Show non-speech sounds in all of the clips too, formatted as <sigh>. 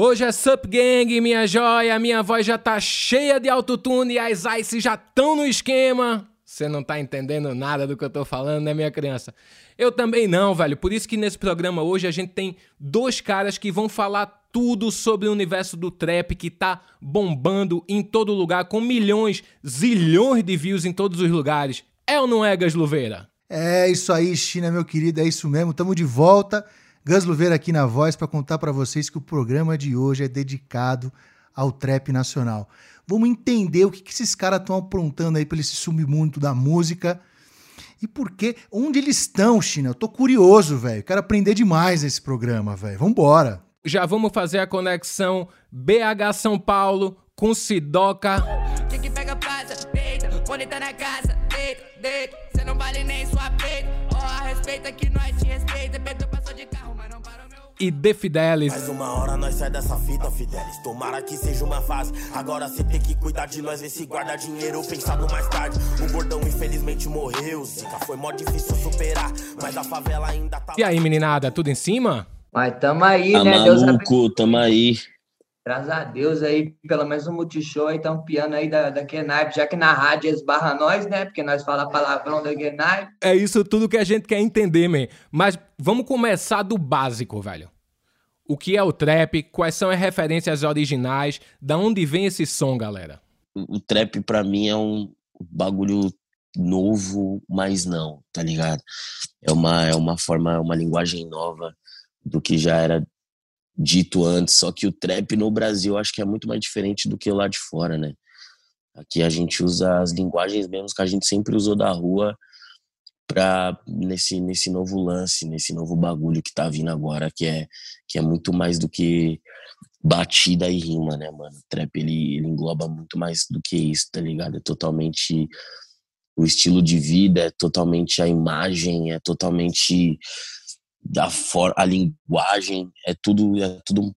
Hoje é Sup Gang, minha joia. Minha voz já tá cheia de autotune e as ice já estão no esquema. Você não tá entendendo nada do que eu tô falando, né, minha criança? Eu também não, velho. Por isso que nesse programa hoje a gente tem dois caras que vão falar tudo sobre o universo do trap que tá bombando em todo lugar, com milhões, zilhões de views em todos os lugares. É ou não é, Gas Luveira? É isso aí, China, meu querido, é isso mesmo. Tamo de volta. Gus Luveira aqui na voz para contar para vocês que o programa de hoje é dedicado ao trap nacional. Vamos entender o que, que esses caras estão aprontando aí pelo esse submundo da música e por quê, onde eles estão, China. Eu tô curioso, velho. Quero aprender demais nesse programa, velho. Vambora. Já vamos fazer a conexão BH São Paulo com Sidoca. Que pega passa, deita, quando tá na casa, deita, deita, você não vale nem sua peita. Ó, oh, respeita que nós te respeita, passou de carro e The Fidelis. Mais uma hora nós sai dessa fita, Fidelis. Tomara que seja uma fase. Agora cê tem que cuidar de nós, ver se guarda dinheiro pensado mais tarde. O gordão infelizmente morreu, Zica. Foi mó difícil superar, mas a favela ainda tá. E aí, meninada, tudo em cima? Mas tamo aí, tá né? Maluco, Deus tamo aí. Graças a Deus aí, pelo menos um multishow aí, tá um piano aí da, da Kenaipe, já que na rádio esbarra nós, né? Porque nós fala palavrão da Kenaipe. É isso tudo que a gente quer entender, man. Mas vamos começar do básico, velho. O que é o trap? Quais são as referências originais? Da onde vem esse som, galera? O trap para mim é um bagulho novo, mas não, tá ligado? É uma é uma forma, é uma linguagem nova do que já era dito antes, só que o trap no Brasil acho que é muito mais diferente do que lá de fora, né? Aqui a gente usa as linguagens mesmo que a gente sempre usou da rua para nesse nesse novo lance, nesse novo bagulho que tá vindo agora, que é que é muito mais do que batida e rima, né, mano? O trap ele, ele engloba muito mais do que isso, tá ligado? É totalmente o estilo de vida, é totalmente a imagem, é totalmente da for a linguagem, é tudo, é tudo um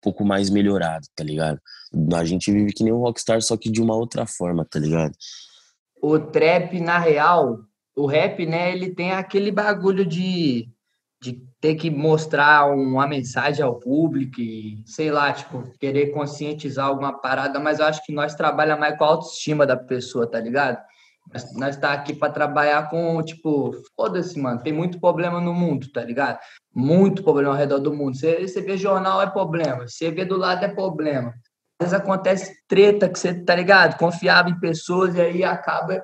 pouco mais melhorado, tá ligado? A gente vive que nem um rockstar, só que de uma outra forma, tá ligado? O trap, na real, o rap, né, ele tem aquele bagulho de, de ter que mostrar uma mensagem ao público e, sei lá, tipo, querer conscientizar alguma parada, mas eu acho que nós trabalhamos mais com a autoestima da pessoa, tá ligado? Nós, nós tá aqui para trabalhar com, tipo, foda-se, mano, tem muito problema no mundo, tá ligado? Muito problema ao redor do mundo. Você, você vê jornal é problema, você vê do lado é problema. Às vezes acontece treta que você, tá ligado? Confiava em pessoas e aí acaba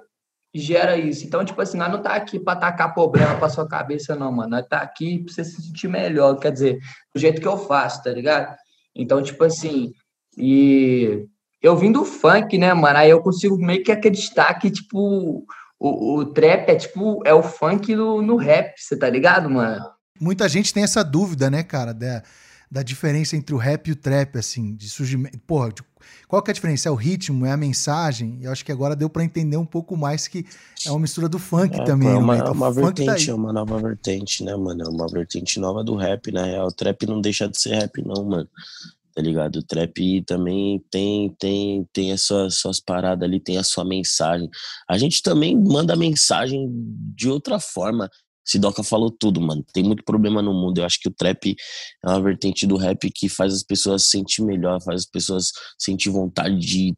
gera isso. Então, tipo assim, nós não tá aqui para atacar problema para sua cabeça, não, mano. Nós tá aqui para você se sentir melhor, quer dizer, do jeito que eu faço, tá ligado? Então, tipo assim, e eu vim do funk, né, mano? Aí eu consigo meio que acreditar que, tipo, o, o trap é tipo, é o funk no, no rap, você tá ligado, mano? Muita gente tem essa dúvida, né, cara, da, da diferença entre o rap e o trap, assim, de surgimento. Porra, de, qual que é a diferença? É o ritmo, é a mensagem? Eu acho que agora deu para entender um pouco mais que é uma mistura do funk é, também. É uma, né? então, uma vertente, tá é uma nova vertente, né, mano? É uma vertente nova do rap, na real. O trap não deixa de ser rap, não, mano tá ligado? O trap também tem tem tem as suas, suas paradas ali, tem a sua mensagem. A gente também manda mensagem de outra forma. Sidoca falou tudo, mano. Tem muito problema no mundo. Eu acho que o trap é uma vertente do rap que faz as pessoas se sentir melhor, faz as pessoas sentir vontade de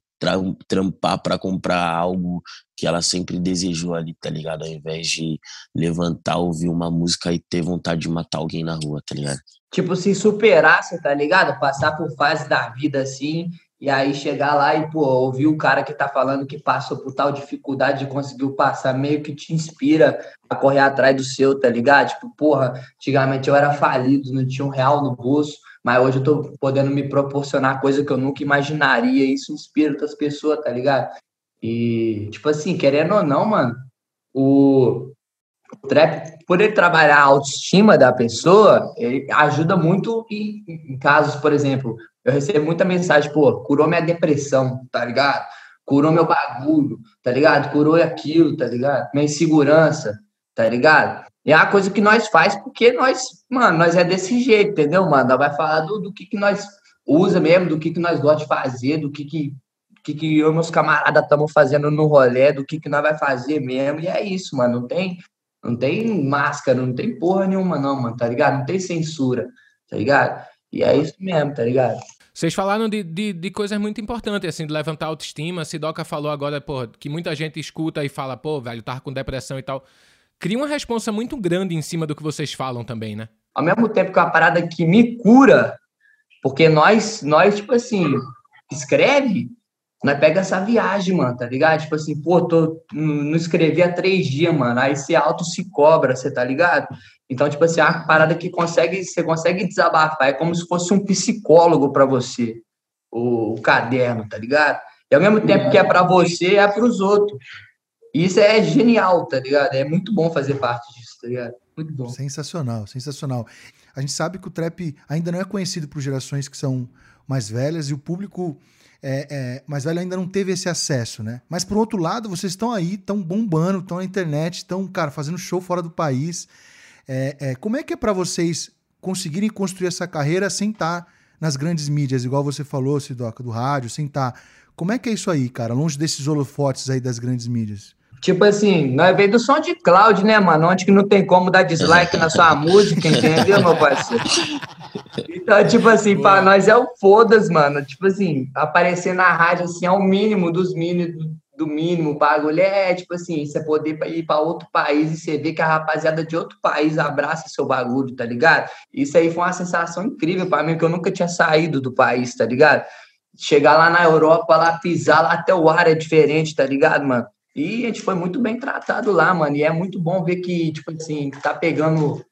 trampar para comprar algo que ela sempre desejou ali, tá ligado? Ao invés de levantar, ouvir uma música e ter vontade de matar alguém na rua, tá ligado? Tipo, se superar, você tá ligado? Passar por fase da vida assim, e aí chegar lá e, pô, ouvir o cara que tá falando que passou por tal dificuldade e conseguiu passar, meio que te inspira a correr atrás do seu, tá ligado? Tipo, porra, antigamente eu era falido, não tinha um real no bolso, mas hoje eu tô podendo me proporcionar coisa que eu nunca imaginaria, e isso inspira outras pessoas, tá ligado? E, tipo assim, querendo ou não, mano, o, o trap, por ele trabalhar a autoestima da pessoa, ele ajuda muito em, em, casos, por exemplo, eu recebo muita mensagem, pô, curou minha depressão, tá ligado? Curou meu bagulho, tá ligado? Curou aquilo, tá ligado? Minha insegurança, tá ligado? E é uma coisa que nós faz porque nós, mano, nós é desse jeito, entendeu, mano? Nós vai falar do, do que, que nós usa mesmo, do que, que nós gostamos de fazer, do que, que, que, que eu e meus camaradas estamos fazendo no rolê, do que, que nós vai fazer mesmo. E é isso, mano. Não tem, não tem máscara, não tem porra nenhuma, não, mano, tá ligado? Não tem censura, tá ligado? E é isso mesmo, tá ligado? Vocês falaram de, de, de, coisas muito importantes, assim, de levantar a autoestima. Sidoca falou agora, pô, que muita gente escuta e fala, pô, velho, tava com depressão e tal. Cria uma responsa muito grande em cima do que vocês falam também, né? Ao mesmo tempo que é uma parada que me cura, porque nós, nós tipo assim, escreve, nós pega essa viagem, mano, tá ligado? Tipo assim, pô, tô, não escrevi há três dias, mano. Aí você auto se cobra, você tá ligado? Então, tipo assim, é uma parada que consegue, você consegue desabafar. É como se fosse um psicólogo para você, o, o, caderno, tá ligado? E ao mesmo tempo que é para você, é para os outros. E isso é genial, tá ligado? É muito bom fazer parte disso, tá ligado? Muito bom. Sensacional, sensacional. A gente sabe que o trap ainda não é conhecido por gerações que são mais velhas e o público é, é, ainda não teve esse acesso, né? Mas por outro lado, vocês estão aí, estão bombando, estão na internet, estão, cara, fazendo show fora do país. É, é, como é que é para vocês conseguirem construir essa carreira sem estar tá nas grandes mídias, igual você falou, Sidoca, do rádio, sem estar. Tá... Como é que é isso aí, cara, longe desses holofotes aí das grandes mídias? Tipo assim, nós veio do som de cloud, né, mano? Onde que não tem como dar dislike na sua <laughs> música, entendeu, meu parceiro? Então, tipo assim, para nós é o foda-se, mano. Tipo assim, aparecer na rádio, assim, é o mínimo dos mínimos, do mínimo, o bagulho é, tipo assim, você poder ir para outro país e você ver que a rapaziada de outro país abraça seu bagulho, tá ligado? Isso aí foi uma sensação incrível para mim, que eu nunca tinha saído do país, tá ligado? Chegar lá na Europa, lá pisar, lá até o ar é diferente, tá ligado, mano? E a gente foi muito bem tratado lá, mano. E é muito bom ver que, tipo assim, tá pegando,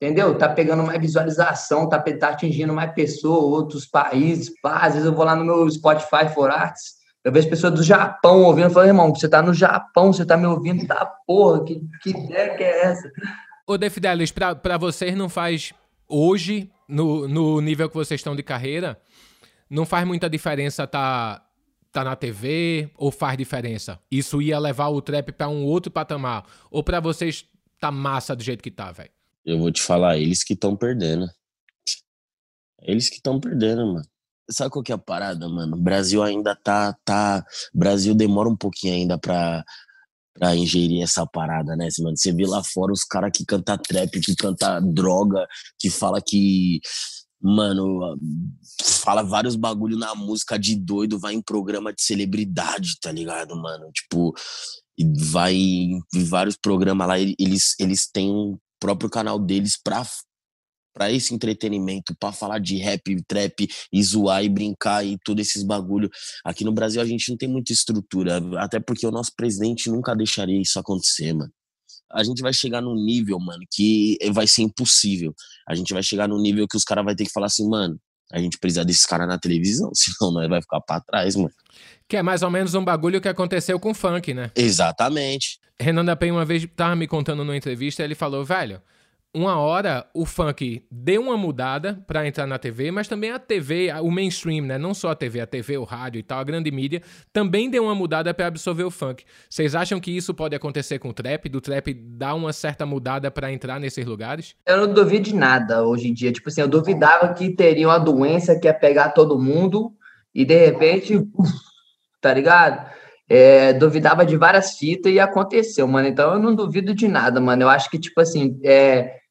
entendeu? Tá pegando mais visualização, tá, tá atingindo mais pessoas, outros países. Pá, às vezes eu vou lá no meu Spotify for Arts, eu vejo pessoas do Japão ouvindo, falo, irmão, você tá no Japão, você tá me ouvindo, tá porra, que, que ideia que é essa? Ô, Defidelis, pra, pra vocês não faz hoje, no, no nível que vocês estão de carreira, não faz muita diferença tá tá na TV ou faz diferença? Isso ia levar o trap para um outro patamar? Ou para vocês tá massa do jeito que tá, velho? Eu vou te falar, eles que estão perdendo. Eles que estão perdendo, mano. Sabe qual que é a parada, mano? O Brasil ainda tá, tá. Brasil demora um pouquinho ainda pra, pra ingerir essa parada, né, mano? Você vê lá fora os caras que canta trap, que canta droga, que fala que mano, fala vários bagulho na música de doido, vai em programa de celebridade, tá ligado, mano? Tipo, vai em vários programas lá, eles, eles têm o próprio canal deles pra, pra esse entretenimento, pra falar de rap, trap, e zoar e brincar e todos esses bagulho. Aqui no Brasil a gente não tem muita estrutura, até porque o nosso presidente nunca deixaria isso acontecer, mano a gente vai chegar num nível, mano, que vai ser impossível. A gente vai chegar num nível que os caras vão ter que falar assim, mano, a gente precisa desses caras na televisão, <laughs> senão nós vai ficar pra trás, mano. Que é mais ou menos um bagulho que aconteceu com o funk, né? Exatamente. Renan da Penha uma vez tava me contando numa entrevista, ele falou, velho, uma hora o funk deu uma mudada para entrar na TV, mas também a TV, o mainstream, né? Não só a TV, a TV, o rádio e tal, a grande mídia, também deu uma mudada para absorver o funk. Vocês acham que isso pode acontecer com o trap? Do trap dar uma certa mudada para entrar nesses lugares? Eu não duvido de nada hoje em dia. Tipo assim, eu duvidava que teria uma doença que ia pegar todo mundo e de repente, tá ligado? É, duvidava de várias fitas e aconteceu, mano. Então eu não duvido de nada, mano. Eu acho que, tipo assim, é,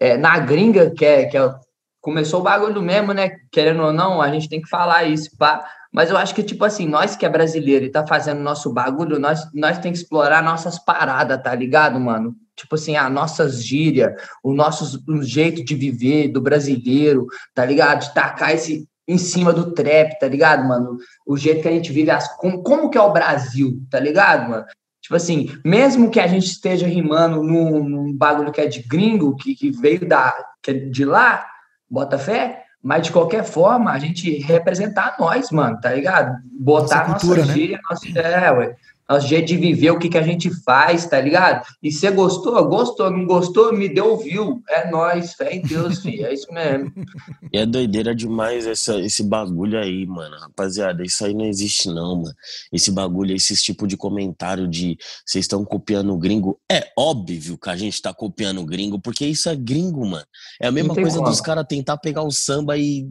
é, na gringa, que é, que é, começou o bagulho mesmo, né? Querendo ou não, a gente tem que falar isso, pá. Mas eu acho que, tipo assim, nós que é brasileiro e tá fazendo nosso bagulho, nós, nós tem que explorar nossas paradas, tá ligado, mano? Tipo assim, a nossas gírias, o nosso o jeito de viver do brasileiro, tá ligado? De tacar esse em cima do trap, tá ligado, mano? O jeito que a gente vive, as, como, como que é o Brasil, tá ligado, mano? Tipo assim, mesmo que a gente esteja rimando num, num bagulho que é de gringo, que, que veio da, que é de lá, bota fé, mas de qualquer forma, a gente representar nós, mano, tá ligado? Botar nossa, cultura, nossa né? gíria, nossa, é, ué nosso jeito de viver, o que, que a gente faz, tá ligado? E você gostou? Gostou, não gostou? Me deu viu. É nós, fé em Deus, <laughs> filho. É isso mesmo. E é doideira demais essa, esse bagulho aí, mano. Rapaziada, isso aí não existe, não, mano. Esse bagulho, esse tipo de comentário de vocês estão copiando o gringo. É óbvio que a gente tá copiando o gringo, porque isso é gringo, mano. É a mesma coisa como. dos caras tentar pegar o samba e.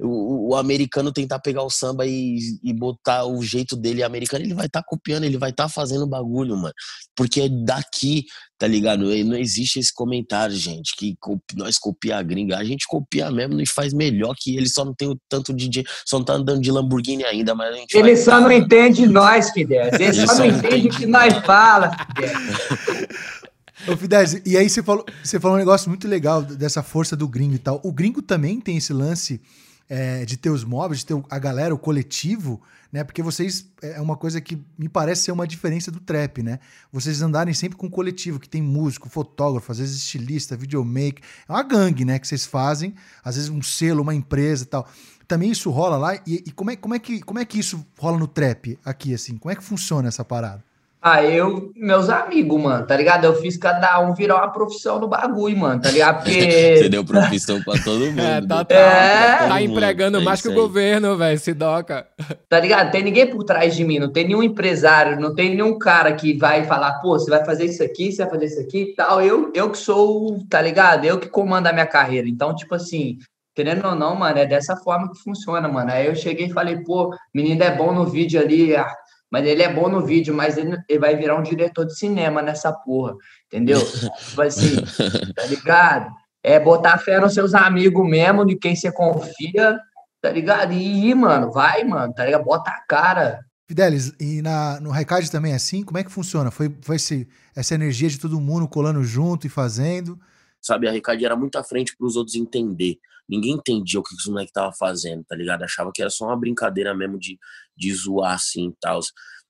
O, o, americano tentar pegar o samba e, e botar o jeito dele americano, ele vai estar tá copiando, ele ele vai estar tá fazendo bagulho, mano. Porque é daqui, tá ligado? Não existe esse comentário, gente, que nós copia a gringa. A gente copia mesmo e faz melhor que ele, só não tem o tanto de. Só não tá andando de Lamborghini ainda, mas a gente. Ele só não entende nós, Fidel. Ele, ele só, só, não entende o que nós fala, Fidel. Ô, Fidesz, e aí você falou, você falou um negócio muito legal dessa força do gringo e tal. O gringo também tem esse lance é, de ter os móveis, de ter a galera, o coletivo, né? Porque vocês é, é uma coisa que me parece ser uma diferença do trap, né? Vocês andarem sempre com um coletivo que tem músico, fotógrafo, às vezes estilista, videomaker. É uma gangue, né? Que vocês fazem, às vezes um selo, uma empresa e tal. Também isso rola lá. E, e como, é, como, é que, como é que isso rola no trap aqui, assim? Como é que funciona essa parada? Ah, eu, meus amigos, mano, tá ligado? Eu fiz cada um virar uma profissão no bagulho, mano, tá ligado? Porque. <laughs> Você deu profissão pra todo <laughs> mundo. É, tá, tá, é... tá empregando é mais que o governo, velho, se doca. <laughs> Tá ligado? Tem ninguém por trás de mim, não tem nenhum empresário, não tem nenhum cara que vai falar, pô, você vai fazer isso aqui, você vai fazer isso aqui e tal. Eu, eu que sou, tá ligado? Eu que comando a minha carreira. Então, tipo assim, querendo ou não, mano, é dessa forma que funciona, mano. Aí eu cheguei e falei, pô, menino é bom no vídeo ali, mas ele é bom no vídeo, mas ele, ele vai virar um diretor de cinema nessa porra, entendeu? <laughs> tipo assim, tá ligado? É botar fé nos seus amigos mesmo, de quem você confia, tá ligado? E ir, mano, vai, mano, tá ligado? Bota a cara. Fidelis, e na, no Raikard também é assim? Como é que funciona? Foi, foi esse, essa energia de todo mundo colando junto e fazendo? Sabe, a Raikard era muito à frente para os outros entender ninguém entendia o que os moleques tava fazendo, tá ligado? Achava que era só uma brincadeira mesmo de, de zoar assim e tal.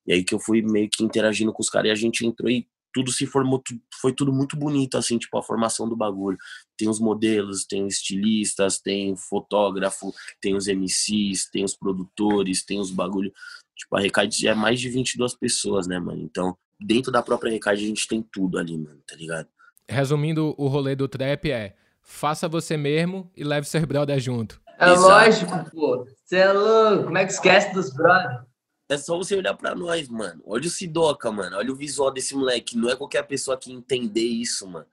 E aí que eu fui meio que interagindo com os caras e a gente entrou e tudo se formou, foi tudo muito bonito, assim, tipo, a formação do bagulho. Tem os modelos, tem estilistas, tem fotógrafo, tem os MCs, tem os produtores, tem os bagulho. Tipo, a Recade é mais de 22 pessoas, né, mano? Então, dentro da própria Recade a gente tem tudo ali, mano, tá ligado? Resumindo, o rolê do trap é faça você mesmo e leve seus brothers junto. É Exato. lógico, pô. Você é louco. Como é que esquece dos brothers? É só você olhar pra nós, mano. Olha o Sidoca, mano. Olha o visual desse moleque. Não é qualquer pessoa que entender isso, mano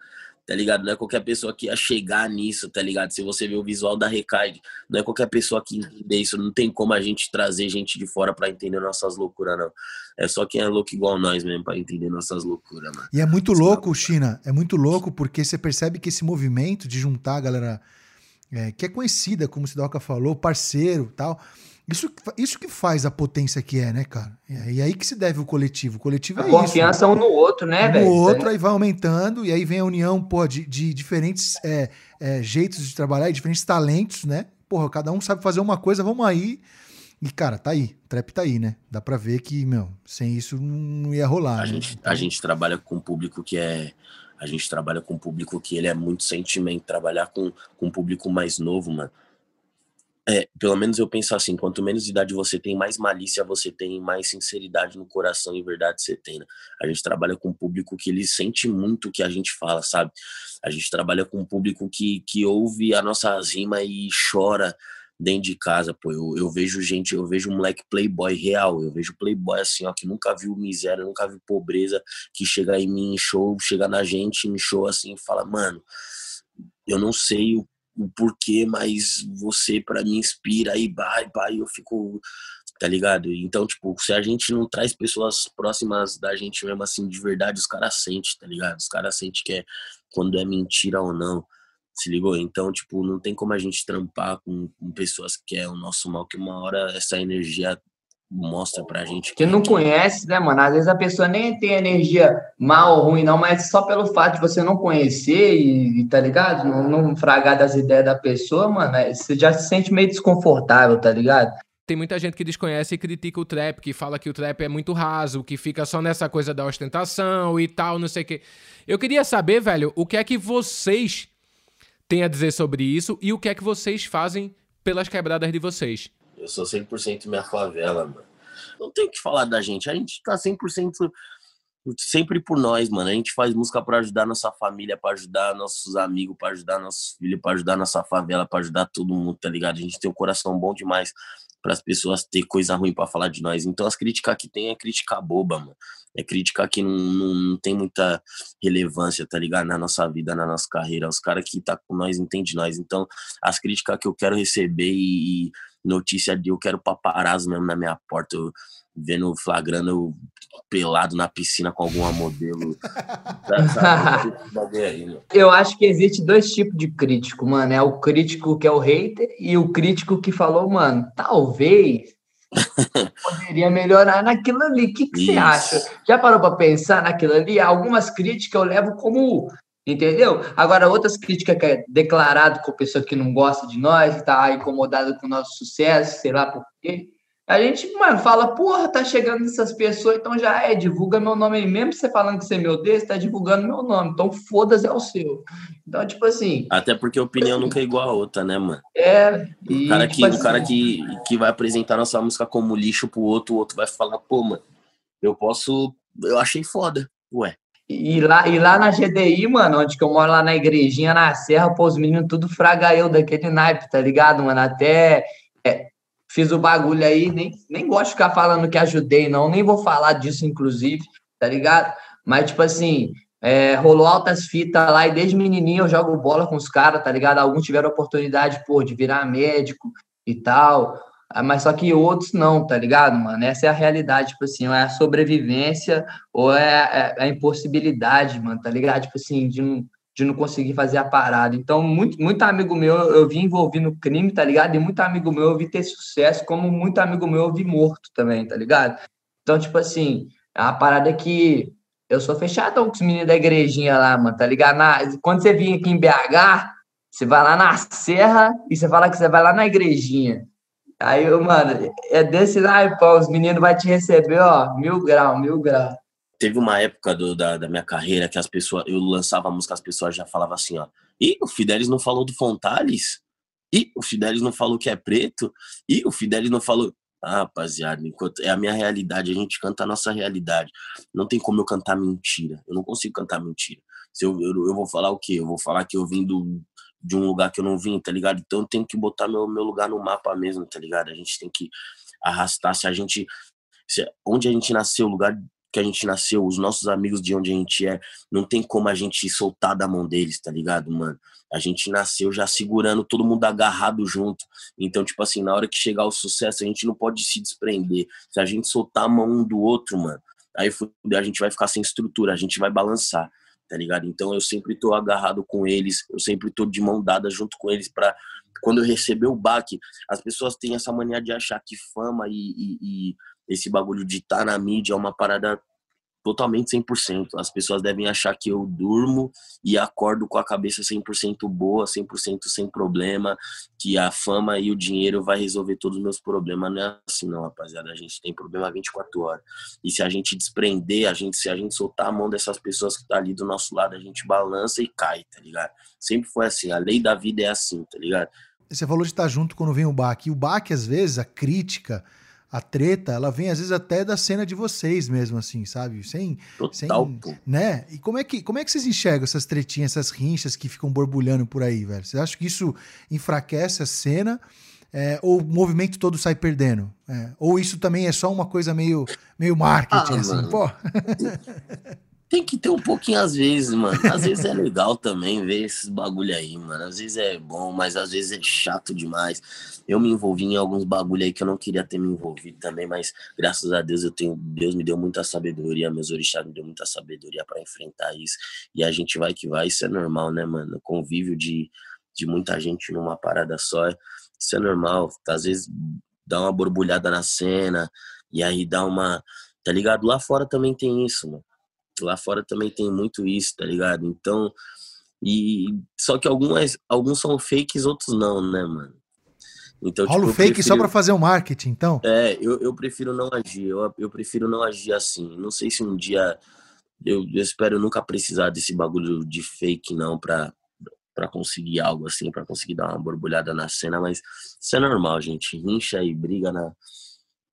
tá ligado? Não é qualquer pessoa que ia chegar nisso, tá ligado? Se você ver o visual da Recaide, não é qualquer pessoa que entender isso. Não tem como a gente trazer gente de fora para entender nossas loucuras, não. É só quem é louco igual nós mesmo para entender nossas loucuras, mano. E é muito louco, China, é muito louco porque você percebe que esse movimento de juntar a galera é, que é conhecida, como o Sidoca falou, parceiro tal isso, isso que faz a potência que é, né, cara? E aí que se deve o coletivo. O coletivo a é confiança isso, um no outro, né, velho? No outro, aí vai aumentando, e aí vem a união, pô, de, de diferentes é, é, jeitos de trabalhar, e diferentes talentos, né? Porra, cada um sabe fazer uma coisa, vamos aí. E, cara, tá aí. Trap tá aí, né? Dá pra ver que, meu, sem isso não ia rolar. A, né? gente, a gente trabalha com um público que é. A gente trabalha com um público que ele é muito sentimento. Trabalhar com, com um público mais novo, mano é, pelo menos eu penso assim, quanto menos idade você tem, mais malícia você tem, mais sinceridade no coração e verdade você tem, né? A gente trabalha com um público que ele sente muito o que a gente fala, sabe? A gente trabalha com um público que, que ouve a nossa rima e chora dentro de casa, pô. Eu, eu vejo gente, eu vejo um moleque playboy real, eu vejo playboy assim, ó, que nunca viu miséria, nunca viu pobreza, que chega em mim em show, chega na gente, me show assim e fala, mano, eu não sei o o porquê, mas você para mim inspira e vai, vai, eu fico, tá ligado? Então, tipo, se a gente não traz pessoas próximas da gente mesmo assim de verdade, os caras sentem, tá ligado? Os caras sentem que é quando é mentira ou não. Se ligou? Então, tipo, não tem como a gente trampar com, com pessoas que é o nosso mal, que uma hora essa energia mostra pra gente. Que não conhece, né, mano? Às vezes a pessoa nem tem energia mal ou ruim, não, mas só pelo fato de você não conhecer e, e tá ligado? Não, não fragar das ideias da pessoa, mano, é, você já se sente meio desconfortável, tá ligado? Tem muita gente que desconhece e critica o trap, que fala que o trap é muito raso, que fica só nessa coisa da ostentação e tal, não sei o quê. Eu queria saber, velho, o que é que vocês têm a dizer sobre isso e o que é que vocês fazem pelas quebradas de vocês. Eu sou 100% minha favela, mano. Não tem o que falar da gente. A gente tá 100% sempre por nós, mano. A gente faz música para ajudar nossa família, para ajudar nossos amigos, para ajudar nossos filhos, para ajudar nossa favela, para ajudar todo mundo, tá ligado? A gente tem um coração bom demais para as pessoas ter coisa ruim para falar de nós. Então as críticas que tem é crítica boba, mano. É crítica que não, não, não, tem muita relevância, tá ligado? Na nossa vida, na nossa carreira. Os caras que tá com nós entendem nós. Então as críticas que eu quero receber e, notícia de eu quero paparazzo mesmo na minha porta, eu, vendo, flagrando pelado na piscina com alguma modelo. <laughs> eu acho que existe dois tipos de crítico, mano. É o crítico que é o hater e o crítico que falou, mano, talvez <laughs> poderia melhorar naquilo ali. O que, que você acha? Já parou para pensar naquilo ali? Algumas críticas eu levo como Entendeu? Agora, outras críticas que é declarado com pessoa que não gosta de nós, está incomodada com o nosso sucesso, sei lá por quê. A gente, mano, fala, porra, tá chegando essas pessoas, então já é, divulga meu nome aí. Mesmo você falando que você é meu desse, tá divulgando meu nome. Então, foda-se é o seu. Então, tipo assim. Até porque a opinião nunca é igual a outra, né, mano? É. E, o cara, que, tipo assim, o cara que, que vai apresentar nossa música como lixo pro outro, o outro vai falar, pô, mano, eu posso. Eu achei foda. Ué, e lá, e lá na GDI, mano, onde que eu moro lá na igrejinha, na serra, pô, os meninos tudo fraga eu daquele naipe, tá ligado, mano? Até é, fiz o bagulho aí, nem, nem gosto de ficar falando que ajudei, não, nem vou falar disso, inclusive, tá ligado? Mas, tipo assim, é, rolou altas fitas lá e desde menininho eu jogo bola com os caras, tá ligado? Alguns tiveram oportunidade, pô, de virar médico e tal. Ah, mas só que outros não, tá ligado, mano? Essa é a realidade, tipo assim, é a sobrevivência ou é, é a impossibilidade, mano, tá ligado? Tipo assim, de não, de não conseguir fazer a parada. Então, muito, muito amigo meu eu vi envolvido no crime, tá ligado? E muito amigo meu eu vi ter sucesso, como muito amigo meu eu vi morto também, tá ligado? Então, tipo assim, a parada é que eu sou fechadão com os meninos da igrejinha lá, mano, tá ligado? Na, quando você vir aqui em BH, você vai lá na serra e você fala que você vai lá na igrejinha. Aí, mano, é desse naipe, os meninos vão te receber, ó, mil grau, mil grau. Teve uma época do, da, da minha carreira que as pessoas, eu lançava a música, as pessoas já falavam assim, ó, e o Fidelis não falou do Fontales? E o Fidelis não falou que é preto? E o Fidelis não falou. Ah, rapaziada, enquanto é a minha realidade, a gente canta a nossa realidade. Não tem como eu cantar mentira. Eu não consigo cantar mentira. Se eu, eu, eu vou falar o quê? Eu vou falar que eu vim do, de um lugar que eu não vim, tá ligado? Então eu tenho que botar meu, meu lugar no mapa mesmo, tá ligado? A gente tem que arrastar. Se a gente. Se, onde a gente nasceu, o lugar que a gente nasceu, os nossos amigos de onde a gente é, não tem como a gente soltar da mão deles, tá ligado, mano? A gente nasceu já segurando todo mundo agarrado junto. Então, tipo assim, na hora que chegar o sucesso, a gente não pode se desprender. Se a gente soltar a mão um do outro, mano, aí a gente vai ficar sem estrutura, a gente vai balançar tá ligado? Então eu sempre tô agarrado com eles, eu sempre tô de mão dada junto com eles para quando eu receber o baque, as pessoas têm essa mania de achar que fama e, e, e esse bagulho de estar tá na mídia é uma parada totalmente 100%. As pessoas devem achar que eu durmo e acordo com a cabeça 100% boa, 100% sem problema, que a fama e o dinheiro vai resolver todos os meus problemas. Não é assim não, rapaziada. A gente tem problema 24 horas. E se a gente desprender, a gente se a gente soltar a mão dessas pessoas que tá ali do nosso lado, a gente balança e cai, tá ligado? Sempre foi assim. A lei da vida é assim, tá ligado? Você falou de estar junto quando vem o baque. E o baque, às vezes, a crítica, a treta, ela vem às vezes até da cena de vocês mesmo, assim, sabe? Sem. Total, sem, pô. Né? E como é, que, como é que vocês enxergam essas tretinhas, essas rinchas que ficam borbulhando por aí, velho? Vocês acham que isso enfraquece a cena? É, ou o movimento todo sai perdendo? É, ou isso também é só uma coisa meio, meio marketing, ah, assim, mano. pô? <laughs> Tem que ter um pouquinho às vezes, mano. Às vezes é legal também ver esses bagulho aí, mano. Às vezes é bom, mas às vezes é chato demais. Eu me envolvi em alguns bagulho aí que eu não queria ter me envolvido também, mas graças a Deus eu tenho, Deus me deu muita sabedoria, meus orixás me deu muita sabedoria para enfrentar isso. E a gente vai que vai, isso é normal, né, mano? Convívio de, de muita gente numa parada só, isso é normal. Às vezes dá uma borbulhada na cena e aí dá uma, tá ligado? Lá fora também tem isso, mano Lá fora também tem muito isso, tá ligado? Então, e só que algumas, alguns são fakes, outros não, né, mano? Então, Rola tipo, fake prefiro, só para fazer o marketing, então? É, eu, eu prefiro não agir, eu, eu prefiro não agir assim. Não sei se um dia eu, eu espero nunca precisar desse bagulho de fake não para para conseguir algo assim, para conseguir dar uma borbulhada na cena, mas isso é normal, gente. Rincha e briga na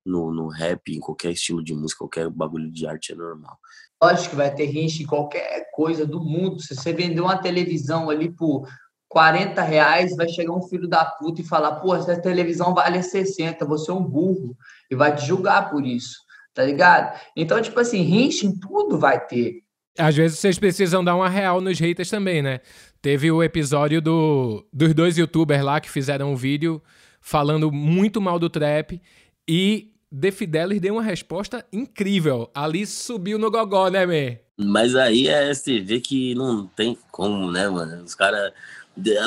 no, no rap, em qualquer estilo de música, qualquer bagulho de arte é normal. Lógico que vai ter rinche em qualquer coisa do mundo. Se você vender uma televisão ali por 40 reais, vai chegar um filho da puta e falar: pô, essa televisão vale 60, você é um burro. E vai te julgar por isso, tá ligado? Então, tipo assim, rinche em tudo vai ter. Às vezes vocês precisam dar uma real nos haters também, né? Teve o episódio do, dos dois youtubers lá que fizeram um vídeo falando muito mal do trap e The Fidelis deu uma resposta incrível. Ali subiu no gogó, né, Mê? Mas aí é você vê que não tem como, né, mano? Os caras.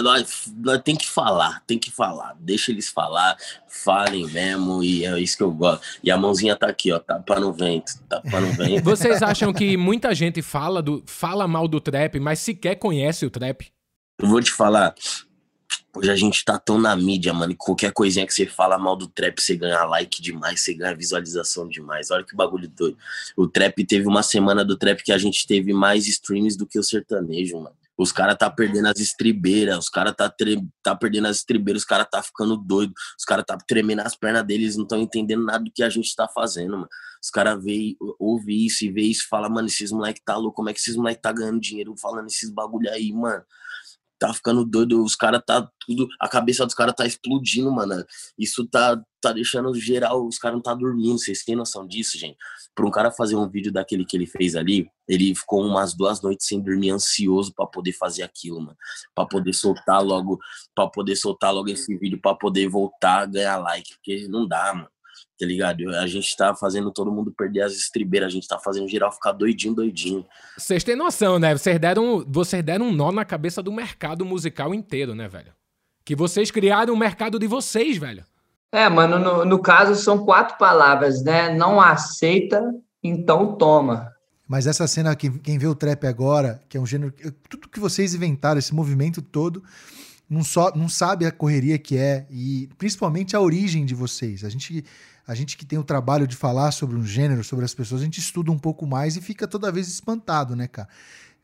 Nós, nós tem que falar, tem que falar. Deixa eles falar, falem mesmo, e é isso que eu gosto. E a mãozinha tá aqui, ó, tapa no vento, tapa no vento. <laughs> Vocês acham que muita gente fala, do, fala mal do trap, mas sequer conhece o trap? Eu vou te falar, Hoje a gente tá tão na mídia, mano, e qualquer coisinha que você fala mal do trap, você ganha like demais, você ganha visualização demais. Olha que bagulho doido. O trap teve uma semana do trap que a gente teve mais streams do que o sertanejo, mano. Os caras tá perdendo as estribeiras, os caras tá, tá perdendo as estribeiras, os caras tá ficando doido, os caras tá tremendo as pernas deles, não estão entendendo nada do que a gente tá fazendo, mano. Os caras ouvem isso e vê isso e fala, mano, esses moleque tá louco, como é que esses moleque tá ganhando dinheiro falando esses bagulho aí, mano? Tá ficando doido, os caras tá tudo, a cabeça dos caras tá explodindo, mano. Isso tá, tá deixando geral, os caras não tá dormindo, vocês têm noção disso, gente? Pra um cara fazer um vídeo daquele que ele fez ali, ele ficou umas duas noites sem dormir, ansioso para poder fazer aquilo, mano. Pra poder soltar logo, para poder soltar logo esse vídeo, para poder voltar ganhar like, porque não dá, mano tá ligado? A gente tá fazendo todo mundo perder as estribeiras, a gente tá fazendo geral ficar doidinho, doidinho. Vocês têm noção, né? Vocês deram, vocês deram um nó na cabeça do mercado musical inteiro, né, velho? Que vocês criaram o mercado de vocês, velho. É, mano, no, no caso são quatro palavras, né? Não aceita, então toma. Mas essa cena, que quem vê o trap agora, que é um gênero. Tudo que vocês inventaram, esse movimento todo, não, só, não sabe a correria que é, e principalmente a origem de vocês. A gente a gente que tem o trabalho de falar sobre um gênero, sobre as pessoas, a gente estuda um pouco mais e fica toda vez espantado, né, cara?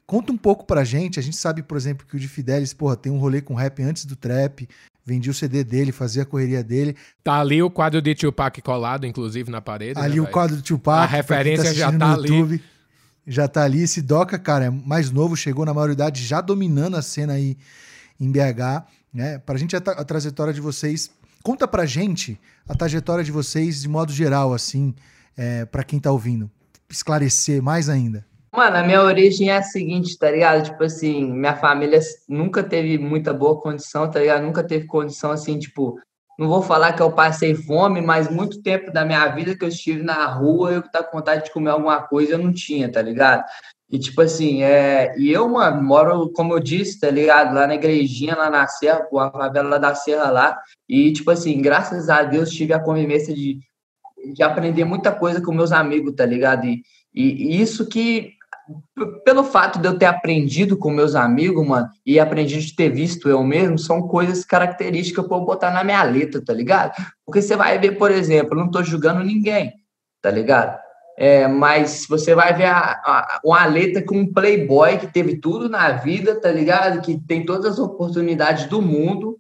Conta um pouco pra gente. A gente sabe, por exemplo, que o de Fidelis, porra, tem um rolê com rap antes do trap, vendia o CD dele, fazia a correria dele. Tá ali o quadro de Tupac colado, inclusive, na parede. Ali né, o quadro de Tupac. A referência tá já tá ali. já tá ali. Esse Doca, cara, é mais novo, chegou na maioridade, já dominando a cena aí em BH. Né? Pra gente, a, a trajetória de vocês Conta pra gente a trajetória de vocês de modo geral, assim, é, para quem tá ouvindo. Esclarecer mais ainda. Mano, a minha origem é a seguinte, tá ligado? Tipo assim, minha família nunca teve muita boa condição, tá ligado? Nunca teve condição assim, tipo, não vou falar que eu passei fome, mas muito tempo da minha vida que eu estive na rua, eu que tá com vontade de comer alguma coisa, eu não tinha, tá ligado? E, tipo assim, é... e eu, mano, moro, como eu disse, tá ligado? Lá na igrejinha, lá na Serra, pô, a favela da Serra lá. E, tipo assim, graças a Deus tive a convivência de, de aprender muita coisa com meus amigos, tá ligado? E, e isso que, pelo fato de eu ter aprendido com meus amigos, mano, e aprendido de ter visto eu mesmo, são coisas características pra eu botar na minha letra, tá ligado? Porque você vai ver, por exemplo, eu não tô julgando ninguém, tá ligado? É, mas você vai ver a, a, uma letra com um playboy que teve tudo na vida, tá ligado? Que tem todas as oportunidades do mundo,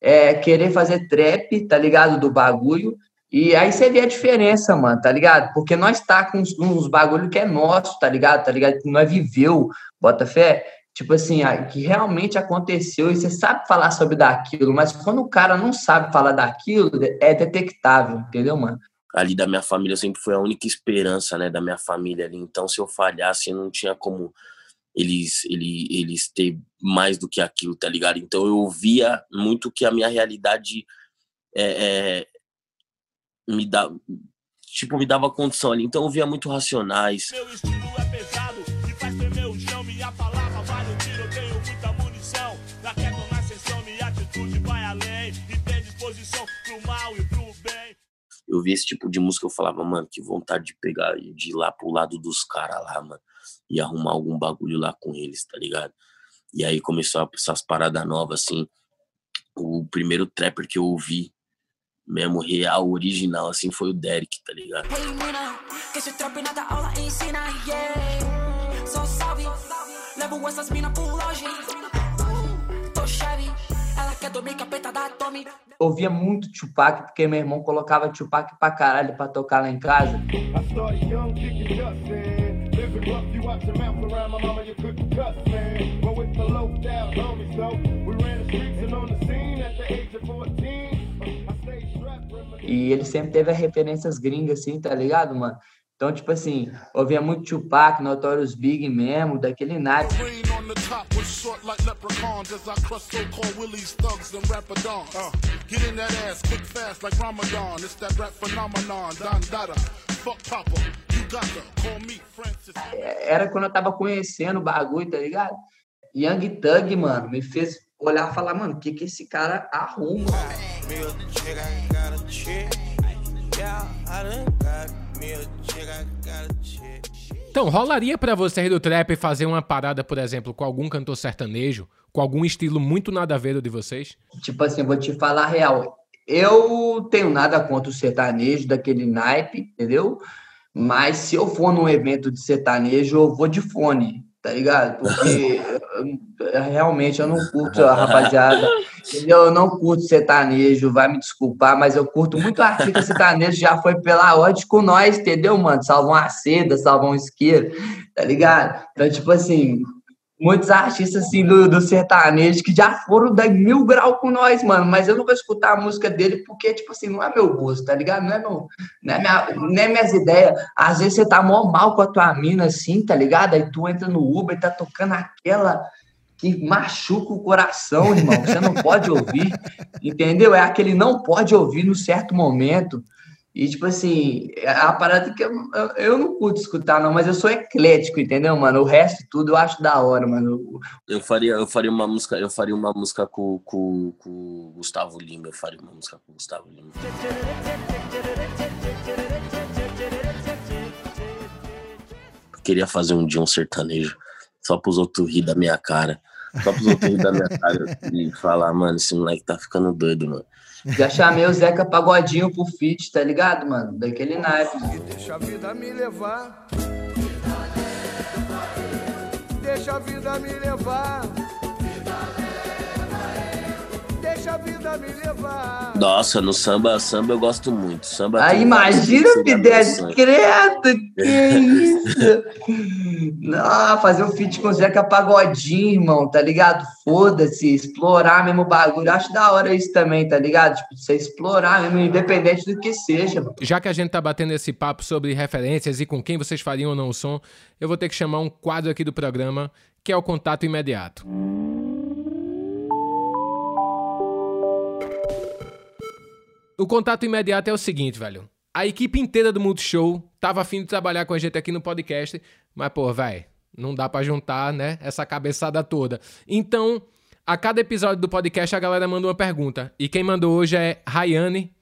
é, querer fazer trap, tá ligado? Do bagulho. E aí você vê a diferença, mano, tá ligado? Porque nós tá com uns, uns bagulho que é nosso, tá ligado? Tá ligado? Que nós viveu, bota fé. Tipo assim, que realmente aconteceu e você sabe falar sobre daquilo, mas quando o cara não sabe falar daquilo, é detectável, entendeu, mano? Ali da minha família sempre foi a única esperança, né, da minha família ali. Então, se eu falhasse, não tinha como eles, eles, eles ter mais do que aquilo, tá ligado? Então, eu via muito que a minha realidade é, é, me dá, tipo, me dava condição ali. Então, eu via muito racionais. Meu estilo é pesado, faz eu vi esse tipo de música, eu falava, mano, que vontade de pegar, de ir lá pro lado dos caras lá, mano, e arrumar algum bagulho lá com eles, tá ligado? E aí começou essas paradas novas, assim. O primeiro trapper que eu ouvi, mesmo real, original, assim, foi o Derek, tá ligado? Hey, mina, que esse trap nada aula ensina, yeah. Só salve, levo essas minas pro. Quer dormir capeta da ouvia muito Tupac, porque meu irmão colocava Tupac pra caralho pra tocar lá em casa. E ele sempre teve referências gringas, assim, tá ligado, mano? Então, tipo assim, ouvia muito Tupac, Notorious Big mesmo, daquele rapadons. Uh, Francis. Era quando eu tava conhecendo o bagulho, tá ligado? Young Thug, mano, me fez olhar e falar, mano, o que que esse cara arruma? Então, rolaria para vocês do trap fazer uma parada, por exemplo, com algum cantor sertanejo, com algum estilo muito nada a ver do de vocês? Tipo assim, vou te falar a real. Eu tenho nada contra o sertanejo daquele naipe, entendeu? Mas se eu for num evento de sertanejo, eu vou de fone, tá ligado? Porque realmente eu não curto a rapaziada, <laughs> entendeu? Eu não curto sertanejo, vai me desculpar, mas eu curto muito artista sertanejo, já foi pela ódio com nós, entendeu, mano? Salvam a seda, salvam um isqueiro, tá ligado? Então, tipo assim, muitos artistas assim do, do sertanejo que já foram da mil grau com nós, mano. Mas eu não vou escutar a música dele porque, tipo assim, não é meu gosto, tá ligado? Não é, meu, não é, minha, não é minhas ideias. Às vezes você tá mó mal com a tua mina, assim, tá ligado? Aí tu entra no Uber e tá tocando aquela que machuca o coração, irmão. Você não pode ouvir, entendeu? É aquele não pode ouvir no certo momento. E, tipo assim, é a parada que eu, eu, não curto escutar, não, mas eu sou eclético, entendeu, mano? O resto tudo eu acho da hora, mano. Eu faria, eu faria uma música, eu faria uma música com, com, com Gustavo Lima, eu faria uma música com Gustavo Lima. Eu queria fazer um dia um sertanejo, só pros outros rir da minha cara. Só pros outros da minha cara e falar, mano, esse moleque tá ficando doido, mano. Já chamei o Zeca Pagodinho pro feat, tá ligado, mano? Daquele naipe. Deixa a vida me levar. Deixa a vida me levar. Deixa a vida me levar. Nossa, no samba, samba eu gosto muito. Samba Aí imagina, Fidel, credo, que isso? <laughs> Não, fazer um feat com o Zeca Pagodinho, irmão, tá ligado? Foda-se, explorar mesmo o bagulho. Acho da hora isso também, tá ligado? Tipo, você explorar mesmo, independente do que seja. Mano. Já que a gente tá batendo esse papo sobre referências e com quem vocês fariam ou não o som, eu vou ter que chamar um quadro aqui do programa, que é o contato imediato. O contato imediato é o seguinte, velho. A equipe inteira do Multishow tava afim de trabalhar com a gente aqui no podcast, mas, pô, velho, não dá para juntar, né, essa cabeçada toda. Então, a cada episódio do podcast a galera manda uma pergunta. E quem mandou hoje é Rayane,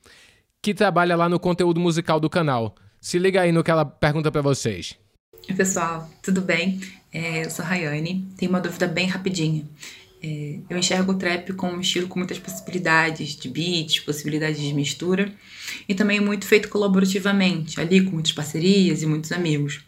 que trabalha lá no conteúdo musical do canal. Se liga aí no que ela pergunta para vocês. Oi, pessoal, tudo bem? É, eu sou a Rayane. Tenho uma dúvida bem rapidinha. É, eu enxergo o trap como um estilo com muitas possibilidades de beats, possibilidades de mistura e também muito feito colaborativamente, ali com muitas parcerias e muitos amigos.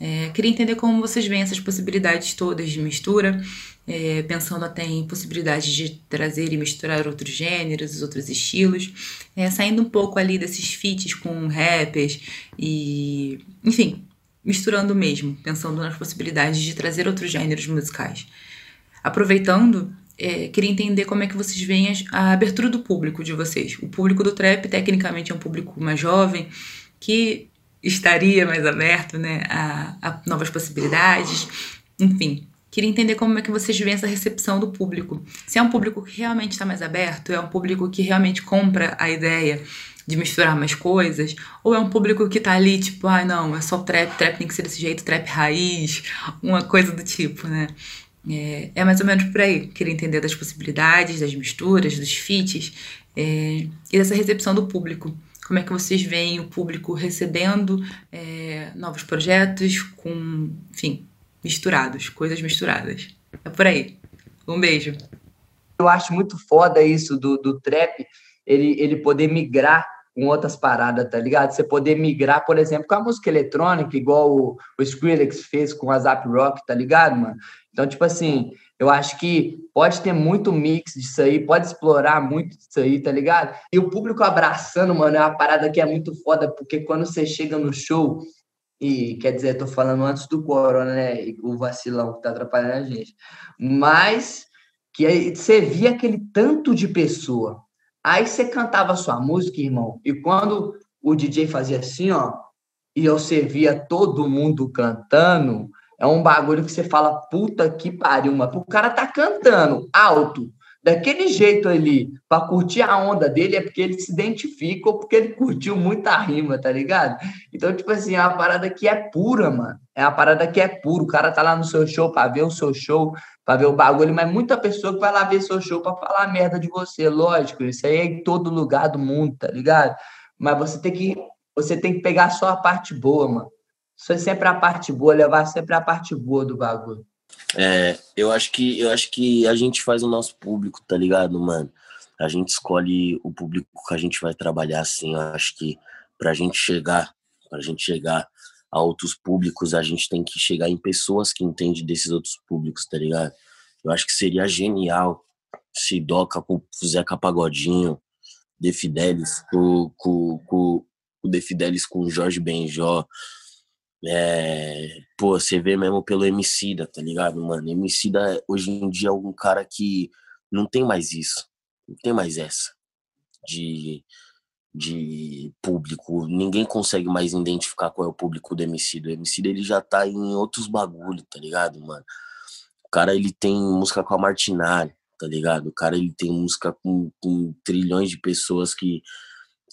É, queria entender como vocês veem essas possibilidades todas de mistura, é, pensando até em possibilidades de trazer e misturar outros gêneros, outros estilos, é, saindo um pouco ali desses feats com rappers e, enfim, misturando mesmo, pensando nas possibilidades de trazer outros gêneros musicais. Aproveitando, é, queria entender como é que vocês veem a, abertura do público de vocês. O público do trap, tecnicamente, é um público mais jovem, que estaria mais aberto né, a, a novas possibilidades. Enfim, queria entender como é que vocês veem essa recepção do público. Se é um público que realmente está mais aberto, é um público que realmente compra a ideia de misturar mais coisas, ou é um público que tá ali, tipo, ah, não, é só trap, trap tem que ser desse jeito, trap raiz, uma coisa do tipo, né? É, é, mais ou menos por aí. Queria entender das possibilidades, das misturas, dos feats é, e dessa recepção do público. Como é que vocês veem o público recebendo é, novos projetos com, enfim, misturados, coisas misturadas. É por aí. Um beijo. Eu acho muito foda isso do, do trap, ele, ele poder migrar com outras paradas, tá ligado? Você poder migrar, por exemplo, com a música eletrônica, igual o, o Skrillex fez com a Zap Rock, tá ligado, mano? Então, tipo assim, eu acho que pode ter muito mix disso aí, pode explorar muito disso aí, tá ligado? E o público abraçando, mano, é uma parada que é muito foda, porque quando você chega no show, e quer dizer, tô falando antes do corona, né? O vacilão que tá atrapalhando a gente. Mas que você via aquele tanto de pessoa. Aí você cantava a sua música, irmão, e quando o DJ fazia assim, ó, e você via todo mundo cantando, é um bagulho que você fala, puta que pariu, mano. O cara tá cantando alto, daquele jeito ali, pra curtir a onda dele, é porque ele se identifica ou porque ele curtiu muita rima, tá ligado? Então, tipo assim, é uma parada que é pura, mano. É uma parada que é pura. O cara tá lá no seu show pra ver o seu show, pra ver o bagulho, mas muita pessoa que vai lá ver seu show pra falar merda de você, lógico. Isso aí é em todo lugar do mundo, tá ligado? Mas você tem que, você tem que pegar só a parte boa, mano. Isso é sempre a parte boa, levar sempre a parte boa do bagulho. É, eu acho que eu acho que a gente faz o nosso público, tá ligado, mano? A gente escolhe o público que a gente vai trabalhar assim. Eu acho que pra gente chegar, pra gente chegar a outros públicos, a gente tem que chegar em pessoas que entendem desses outros públicos, tá ligado? Eu acho que seria genial se Doca com o Zeca Pagodinho, De Fidelis com, com, com o De Fidelis com o Jorge Benjó, é, pô, você vê mesmo pelo Emicida, tá ligado, mano? Emicida hoje em dia é um cara que não tem mais isso, não tem mais essa de, de público. Ninguém consegue mais identificar qual é o público do Emicida. O Emicida, ele já tá em outros bagulho, tá ligado, mano? O cara, ele tem música com a Martinari, tá ligado? O cara, ele tem música com, com trilhões de pessoas que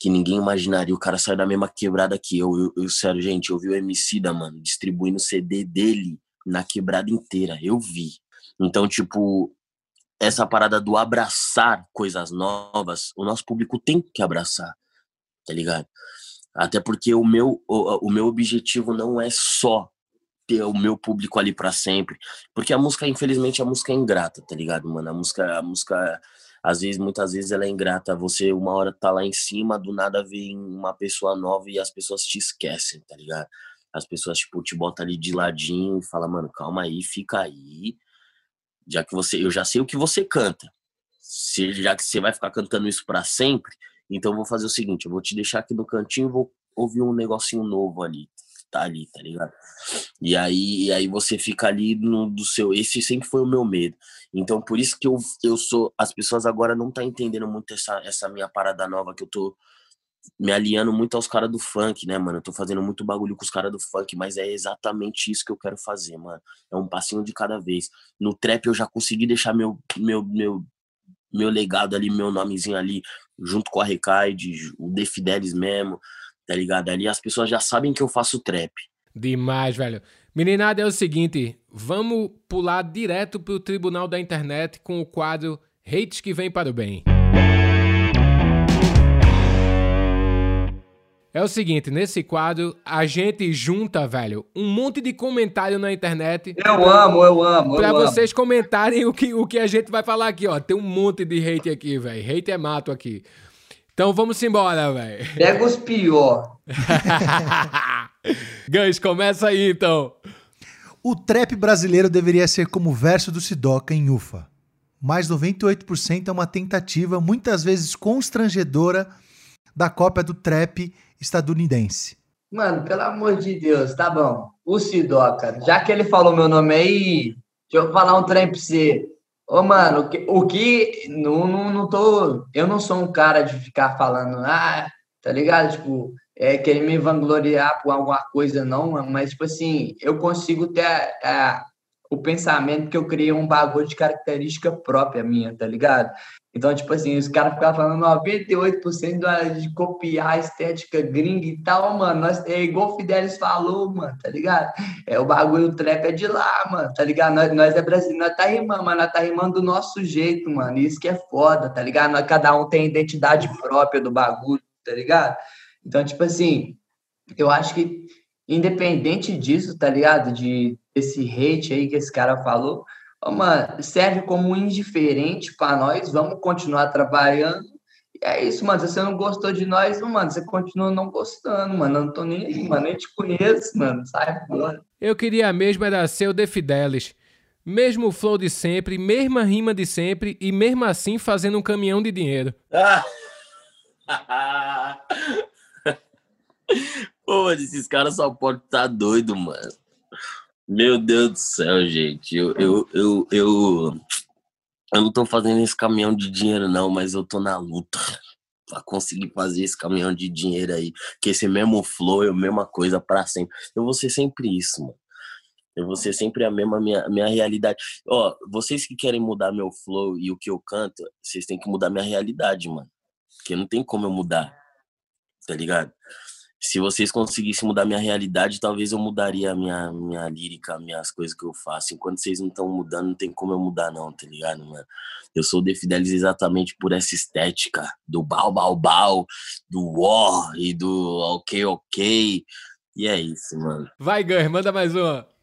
que ninguém imaginaria. O cara saiu da mesma quebrada que eu. Eu, eu sério, gente, eu vi o MC da, mano, distribuindo CD dele na quebrada inteira. Eu vi. Então, tipo, essa parada do abraçar coisas novas, o nosso público tem que abraçar, tá ligado? Até porque o meu, o, o meu objetivo não é só ter o meu público ali para sempre, porque a música, infelizmente, a música é ingrata, tá ligado, mano? A música, a música às vezes, muitas vezes ela é ingrata. Você uma hora tá lá em cima, do nada vem uma pessoa nova e as pessoas te esquecem, tá ligado? As pessoas, tipo, te botam ali de ladinho e fala, mano, calma aí, fica aí. Já que você, eu já sei o que você canta. Se, já que você vai ficar cantando isso para sempre, então eu vou fazer o seguinte, eu vou te deixar aqui no cantinho, vou ouvir um negocinho novo ali tá ali, tá ligado? E aí, e aí você fica ali no do seu. Esse sempre foi o meu medo. Então, por isso que eu, eu sou. As pessoas agora não tá entendendo muito essa, essa minha parada nova que eu tô me aliando muito aos caras do funk, né, mano? Eu tô fazendo muito bagulho com os caras do funk, mas é exatamente isso que eu quero fazer, mano. É um passinho de cada vez. No trap eu já consegui deixar meu meu meu meu legado ali, meu nomezinho ali, junto com a Recaide, o The Fidelis mesmo tá ligado? Ali as pessoas já sabem que eu faço trap. Demais, velho. Meninada, é o seguinte, vamos pular direto pro tribunal da internet com o quadro Hates que vem para o bem. É o seguinte, nesse quadro a gente junta, velho, um monte de comentário na internet. Eu amo, eu amo. Pra eu vocês amo. comentarem o que, o que a gente vai falar aqui, ó. Tem um monte de hate aqui, velho. Hate é mato aqui. Então vamos embora, velho. Pega os pior. <laughs> Gans, começa aí então. O trap brasileiro deveria ser como o verso do Sidoca em Ufa. Mais 98% é uma tentativa, muitas vezes constrangedora, da cópia do trap estadunidense. Mano, pelo amor de Deus, tá bom. O Sidoca, já que ele falou meu nome aí, deixa eu falar um trem pra você. Ô, mano, o que, não, não, não tô. Eu não sou um cara de ficar falando, ah, tá ligado? Tipo, é, querer me vangloriar por alguma coisa, não, mas, tipo assim, eu consigo ter o pensamento que eu criei um bagulho de característica própria minha, tá ligado? Então, tipo assim, os caras ficavam falando 98% de copiar a estética gringa e tal, mano. Nós, é igual o Fidelis falou, mano, tá ligado? É o bagulho, o trap é de lá, mano, tá ligado? Nós, nós é brasileiro, nós tá rimando, mas nós tá rimando do nosso jeito, mano. Isso que é foda, tá ligado? Nós, cada um tem identidade própria do bagulho, tá ligado? Então, tipo assim, eu acho que, independente disso, tá ligado? De esse hate aí que esse cara falou, mano, serve como indiferente para nós, vamos continuar trabalhando. E é isso, mano. Se você não gostou de nós, mano, você continua não gostando, mano. Eu não tô nem aí, mano. Nem te conheço, mano. Sai fora. Eu queria mesmo era ser o The Fidelis. Mesmo flow de sempre, mesma rima de sempre e mesmo assim fazendo um caminhão de dinheiro. <laughs> Pô, esses caras só podem estar tá doido, mano. Meu Deus do céu, gente. Eu, eu, eu, eu, eu não tô fazendo esse caminhão de dinheiro, não, mas eu tô na luta <laughs> pra conseguir fazer esse caminhão de dinheiro aí. Que esse mesmo flow é a mesma coisa pra sempre. Eu vou ser sempre isso, mano. Eu vou ser sempre a mesma minha, minha realidade. Ó, vocês que querem mudar meu flow e o que eu canto, vocês têm que mudar minha realidade, mano. Porque não tem como eu mudar. Tá ligado? Se vocês conseguissem mudar minha realidade, talvez eu mudaria a minha, minha lírica, minhas coisas que eu faço. Enquanto vocês não estão mudando, não tem como eu mudar, não, tá ligado, mano? Eu sou The Fidelis exatamente por essa estética do bau, bau, bau, do war e do ok, ok. E é isso, mano. Vai, Gun, manda mais uma.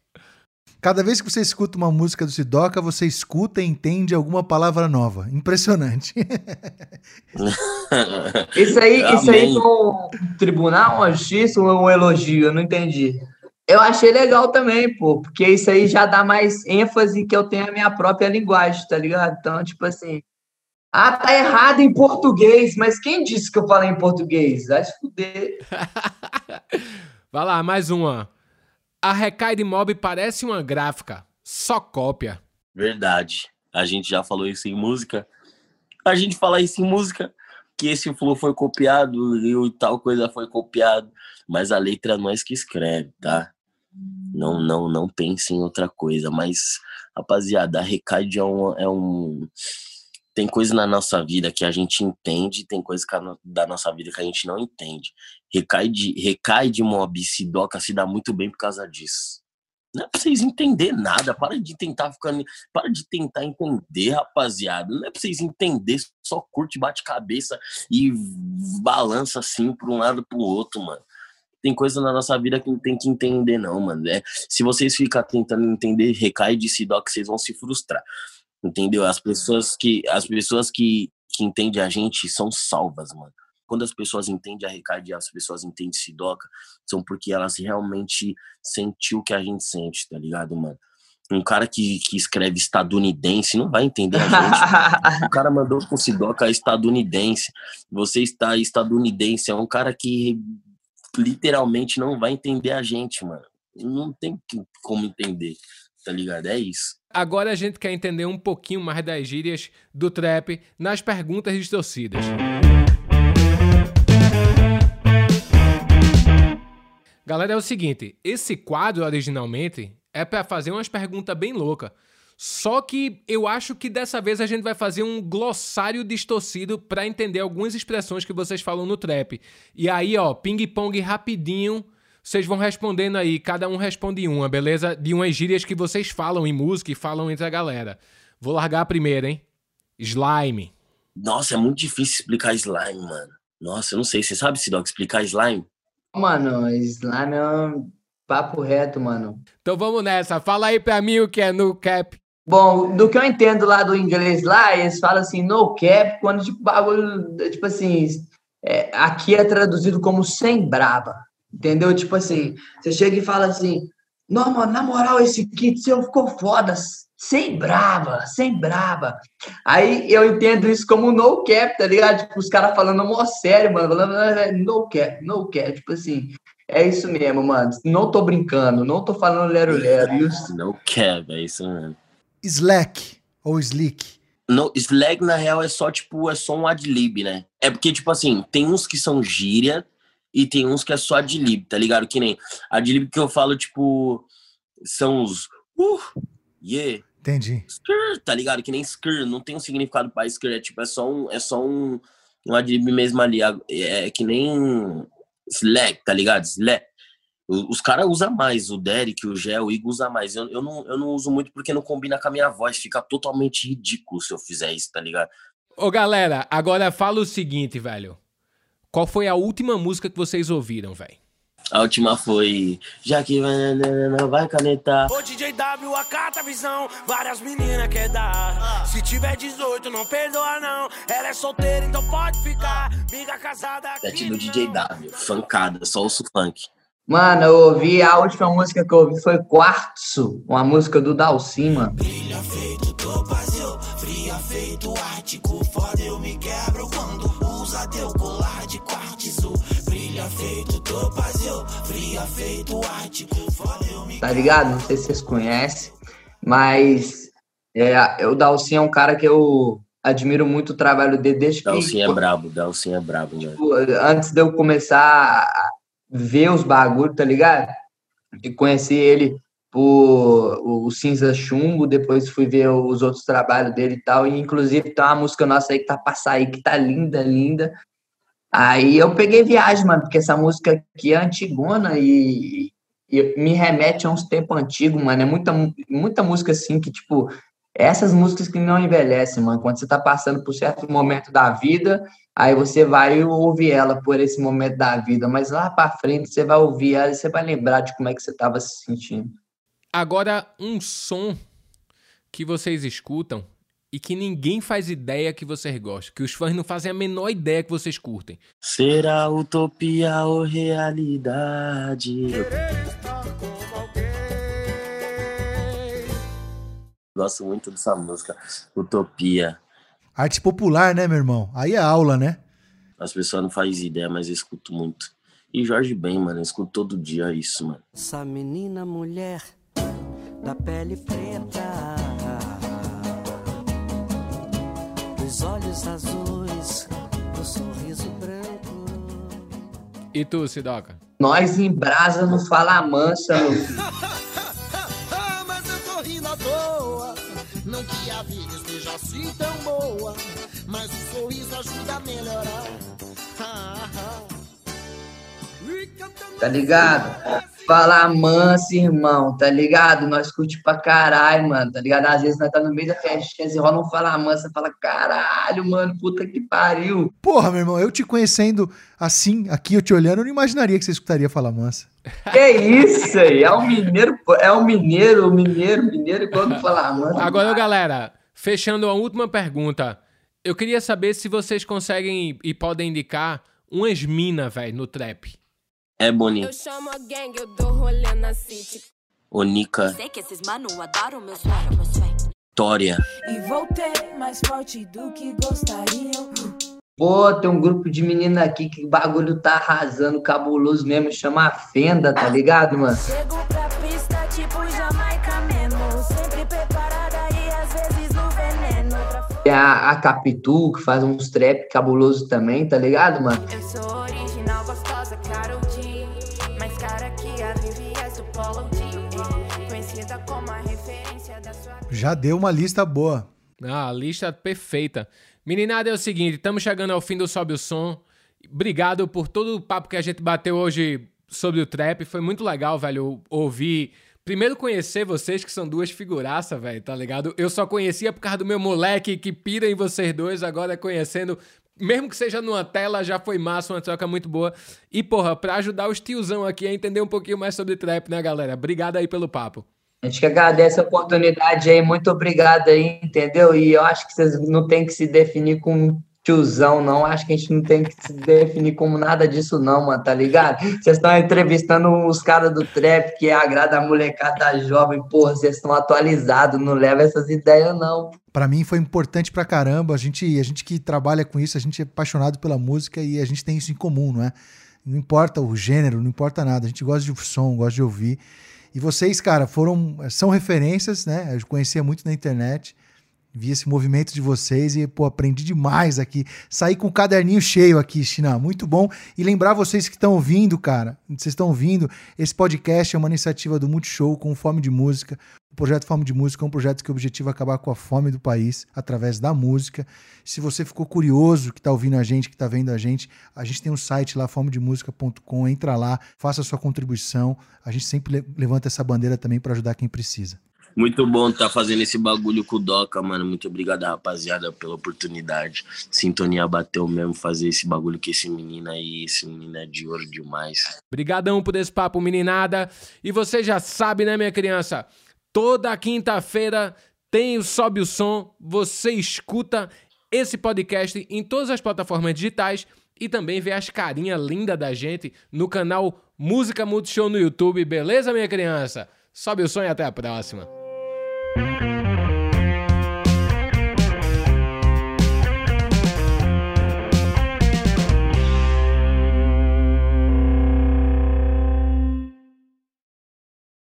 Cada vez que você escuta uma música do Sidoca, você escuta e entende alguma palavra nova. Impressionante. <laughs> isso aí, isso aí um tribunal, uma justiça ou um elogio? Eu não entendi. Eu achei legal também, pô, porque isso aí já dá mais ênfase que eu tenho a minha própria linguagem, tá ligado? Então, tipo assim, ah, tá errado em português, mas quem disse que eu falei em português? Vai se fuder. <laughs> Vai lá, mais uma. A Recai de Mob parece uma gráfica, só cópia. Verdade. A gente já falou isso em música. A gente fala isso em música, que esse flow foi copiado e tal coisa foi copiado, mas a letra nós que escreve, tá? Não, não, não pense em outra coisa, mas rapaziada, a Recaide é um, é um tem coisa na nossa vida que a gente entende, tem coisa da nossa vida que a gente não entende. Recai de, recai de mob, Sidoca se dá muito bem por causa disso. Não é pra vocês entender nada, para de tentar ficar, para de tentar entender, rapaziada. Não é pra vocês entender, só curte, bate cabeça e balança assim para um lado pro outro, mano. Tem coisa na nossa vida que não tem que entender não, mano. É, se vocês ficar tentando entender recai de Sidoca, vocês vão se frustrar entendeu? As pessoas que as pessoas que, que entendem a gente são salvas, mano. Quando as pessoas entendem a Ricardo e as pessoas entendem Sidoca, são porque elas realmente sentiu o que a gente sente, tá ligado, mano? Um cara que, que escreve estadunidense não vai entender a gente. <laughs> o cara mandou com Sidoca estadunidense. Você está estadunidense. É um cara que literalmente não vai entender a gente, mano. Não tem como entender, tá ligado? É isso. Agora a gente quer entender um pouquinho mais das gírias do trap nas perguntas distorcidas. Galera, é o seguinte, esse quadro originalmente é para fazer umas perguntas bem loucas. Só que eu acho que dessa vez a gente vai fazer um glossário distorcido para entender algumas expressões que vocês falam no trap. E aí, ó, ping-pong rapidinho vocês vão respondendo aí, cada um responde uma, beleza? De umas gírias que vocês falam em música e falam entre a galera. Vou largar a primeira, hein? Slime. Nossa, é muito difícil explicar slime, mano. Nossa, eu não sei. Você sabe, Sidoc, explicar slime? Mano, slime é um papo reto, mano. Então vamos nessa. Fala aí pra mim o que é no cap. Bom, do que eu entendo lá do inglês lá, eles falam assim, no cap, quando tipo, bagulho, tipo assim, é, aqui é traduzido como sem braba. Entendeu? Tipo assim, você chega e fala assim: não, mano, na moral, esse kit seu ficou foda, sem brava, sem brava. Aí eu entendo isso como no cap, tá ligado? Tipo, os caras falando mó sério, mano, falando no cap, no cap. Tipo assim, é isso mesmo, mano. Não tô brincando, não tô falando lero-lero. No cap, é isso mesmo. Slack ou slick? No, slack, na real, é só, tipo, é só um adlib, né? É porque, tipo assim, tem uns que são gíria, e tem uns que é só adlib, tá ligado? Que nem adlib que eu falo, tipo, são os uh, yeah. Entendi. Skr, tá ligado? Que nem skr, não tem um significado para skr, é tipo, é só um, é só um, um adlib mesmo ali, é, é que nem slack, tá ligado? Slack. Os caras usam mais, o Derek, o Gel, o Igor usa mais. Eu, eu, não, eu não uso muito porque não combina com a minha voz, fica totalmente ridículo se eu fizer isso, tá ligado? Ô galera, agora fala o seguinte, velho. Qual foi a última música que vocês ouviram, velho? A última foi Já que vai, vai canetar. Ô DJ W, acata a visão. Várias meninas quer dar. Se tiver 18, não perdoa, não. Ela é solteira, então pode ficar. Miga casada. Aqui do DJ W, funkada, só ouço funk. Mano, eu ouvi, a última música que eu ouvi foi Quartzo, uma música do Dalcin, mano. Brilha feito topazio, fria feito ártico, foda eu Tá ligado? Não sei se vocês conhecem, mas é, o Dalcin é um cara que eu admiro muito o trabalho dele desde Dalcin que... Dalcin é brabo, Dalcin é brabo, né? Tipo, antes de eu começar ver os bagulhos, tá ligado? E conheci ele por o Cinza Chumbo, depois fui ver os outros trabalhos dele e tal, e inclusive tem uma música nossa aí que tá pra sair, que tá linda, linda. Aí eu peguei viagem, mano, porque essa música aqui é antigona e, e me remete a uns tempos antigos, mano. É muita, muita música assim que, tipo, essas músicas que não envelhecem, mano. Quando você tá passando por certo momento da vida, aí você vai ouvir ela por esse momento da vida, mas lá pra frente você vai ouvir ela e você vai lembrar de como é que você tava se sentindo. Agora, um som que vocês escutam e que ninguém faz ideia que vocês gostam, que os fãs não fazem a menor ideia que vocês curtem. Será utopia ou realidade? Gosto muito dessa música, Utopia. Arte popular, né, meu irmão? Aí é aula, né? As pessoas não fazem ideia, mas eu escuto muito. E Jorge Ben, mano, eu escuto todo dia isso, mano. Essa menina mulher da pele preta, dos olhos azuis, do sorriso branco. E tu, Sidoca? Nós em brasa no Fala Mansa, meu filho. Ah, <laughs> mas eu tô rindo à toa. Não que a vida esteja assim tão boa, mas o sorriso ajuda a melhorar. Tá ligado? Fala manso, irmão, tá ligado? Nós curte pra caralho, mano, tá ligado? Às vezes nós tá no meio da festinha, assim, rola um fala mansa, fala, caralho, mano, puta que pariu. Porra, meu irmão, eu te conhecendo assim, aqui eu te olhando, eu não imaginaria que você escutaria falar mansa. Que isso aí? É o mineiro, é o mineiro, o mineiro, mineiro, quando fala mansa. Agora, galera, fechando a última pergunta. Eu queria saber se vocês conseguem e podem indicar umas minas, velho, no trap. Ebony, Eu chamo a gang, eu dou rolê na city. Onika, Sei que esses mano adoram meu swag, meu swag. Tória. E voltei mais forte do que gostariam. Pô, tem um grupo de menina aqui que o bagulho tá arrasando, cabuloso mesmo, chama a Fenda, tá ligado, mano? Chego pra pista tipo Jamaica mesmo. Sempre preparada e às vezes no veneno. Pra Tem a, a Capitu, que faz uns trap cabuloso também, tá ligado, mano? Eu sou original, Já deu uma lista boa. Ah, lista perfeita. Meninada, é o seguinte, estamos chegando ao fim do Sobe o Som. Obrigado por todo o papo que a gente bateu hoje sobre o trap. Foi muito legal, velho, ouvir. Primeiro conhecer vocês, que são duas figuraças, velho, tá ligado? Eu só conhecia por causa do meu moleque que pira em vocês dois, agora conhecendo. Mesmo que seja numa tela, já foi massa, uma troca muito boa. E, porra, pra ajudar os tiozão aqui a entender um pouquinho mais sobre trap, né, galera? Obrigado aí pelo papo. A gente que agradece a oportunidade aí, muito obrigado aí, entendeu? E eu acho que vocês não tem que se definir como tiozão, não. Acho que a gente não tem que se definir como nada disso, não, mano, tá ligado? Vocês estão entrevistando os caras do trap que agrada a molecada jovem, porra, vocês estão atualizados, não leva essas ideias, não. Pra mim foi importante pra caramba. A gente, a gente que trabalha com isso, a gente é apaixonado pela música e a gente tem isso em comum, não é? Não importa o gênero, não importa nada. A gente gosta de som, gosta de ouvir. E vocês, cara, foram são referências, né? Eu conhecia muito na internet. Vi esse movimento de vocês e, pô, aprendi demais aqui. Saí com o caderninho cheio aqui, China. Muito bom. E lembrar vocês que estão ouvindo, cara, vocês estão ouvindo, esse podcast é uma iniciativa do Multishow com Fome de Música. O projeto Fome de Música é um projeto que o objetivo é acabar com a fome do país através da música. Se você ficou curioso, que está ouvindo a gente, que está vendo a gente, a gente tem um site lá, fomedemusica.com, entra lá, faça a sua contribuição. A gente sempre le- levanta essa bandeira também para ajudar quem precisa. Muito bom tá fazendo esse bagulho com o Doca, mano. Muito obrigado, rapaziada, pela oportunidade. Sintonia bateu mesmo fazer esse bagulho com esse menino aí. Esse menino é de ouro demais. Brigadão por esse papo, meninada. E você já sabe, né, minha criança? Toda quinta-feira tem o Sobe o Som. Você escuta esse podcast em todas as plataformas digitais e também vê as carinhas lindas da gente no canal Música Multishow no YouTube. Beleza, minha criança? Sobe o som e até a próxima. Thank you.